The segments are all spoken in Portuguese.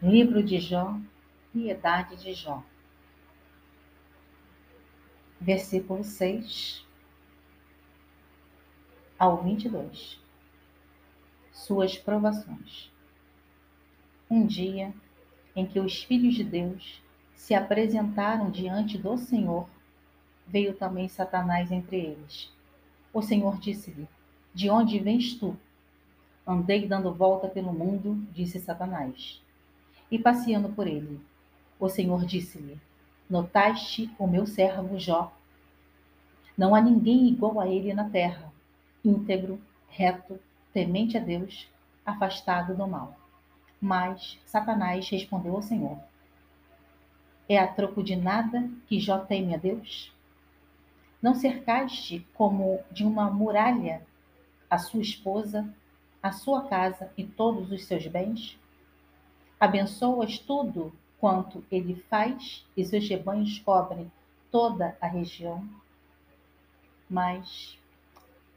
Livro de Jó, Piedade de Jó. Versículo 6 ao 22. Suas provações. Um dia em que os filhos de Deus se apresentaram diante do Senhor, veio também Satanás entre eles. O Senhor disse-lhe: De onde vens tu? Andei dando volta pelo mundo, disse Satanás e passeando por ele. O Senhor disse-lhe: Notaste o meu servo Jó? Não há ninguém igual a ele na terra, íntegro, reto, temente a Deus, afastado do mal. Mas Satanás respondeu ao Senhor: É a troco de nada que Jó teme a Deus? Não cercaste como de uma muralha a sua esposa, a sua casa e todos os seus bens? Abençoas tudo quanto ele faz e seus rebanhos cobrem toda a região. Mas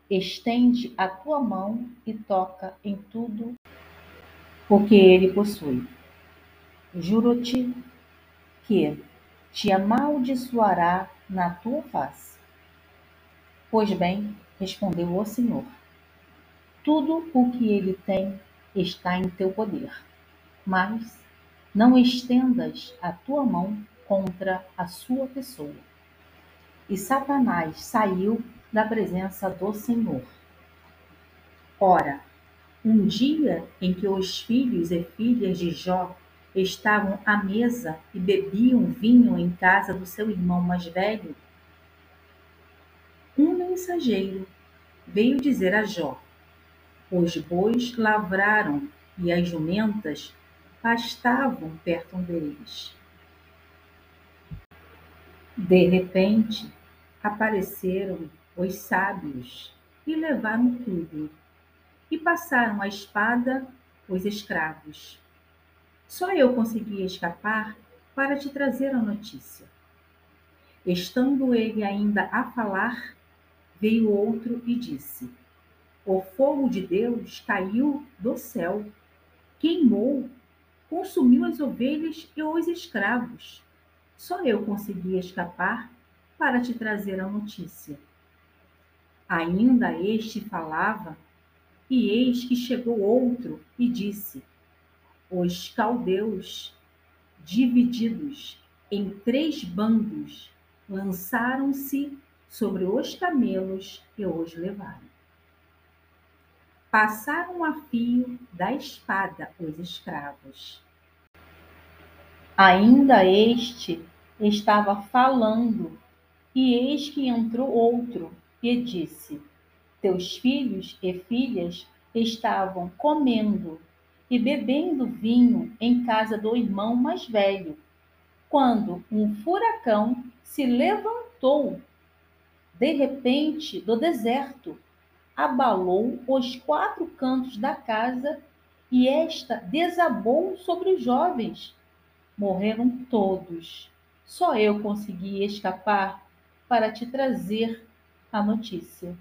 estende a tua mão e toca em tudo o que ele possui. Juro-te que te amaldiçoará na tua face. Pois bem, respondeu o Senhor, tudo o que ele tem está em teu poder mas não estendas a tua mão contra a sua pessoa. E Satanás saiu da presença do Senhor. Ora, um dia em que os filhos e filhas de Jó estavam à mesa e bebiam vinho em casa do seu irmão mais velho, um mensageiro veio dizer a Jó: Os bois lavraram e as jumentas pastavam perto deles. De repente, apareceram os sábios e levaram tudo, e passaram a espada os escravos. Só eu consegui escapar para te trazer a notícia. Estando ele ainda a falar, veio outro e disse: O fogo de Deus caiu do céu, queimou consumiu as ovelhas e os escravos. Só eu consegui escapar para te trazer a notícia. Ainda este falava, e eis que chegou outro e disse: Os caldeus, divididos em três bandos, lançaram-se sobre os camelos e os levaram. Passaram a fio da espada os escravos. Ainda este estava falando, e eis que entrou outro e disse: Teus filhos e filhas estavam comendo e bebendo vinho em casa do irmão mais velho, quando um furacão se levantou de repente do deserto abalou os quatro cantos da casa e esta desabou sobre os jovens. Morreram todos. Só eu consegui escapar para te trazer a notícia.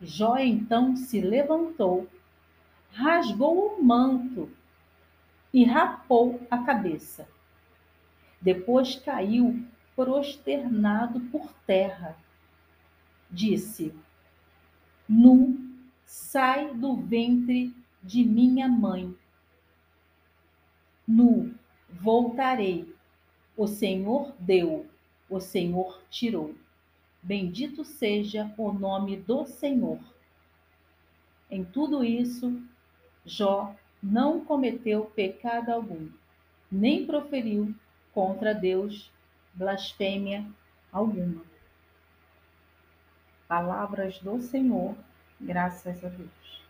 Jó então se levantou, rasgou o manto e rapou a cabeça. Depois caiu prosternado por terra. Disse: nu sai do ventre de minha mãe. Nu voltarei. O Senhor deu, o Senhor tirou. Bendito seja o nome do Senhor. Em tudo isso, Jó não cometeu pecado algum, nem proferiu contra Deus blasfêmia alguma. Palavras do Senhor, graças a Deus.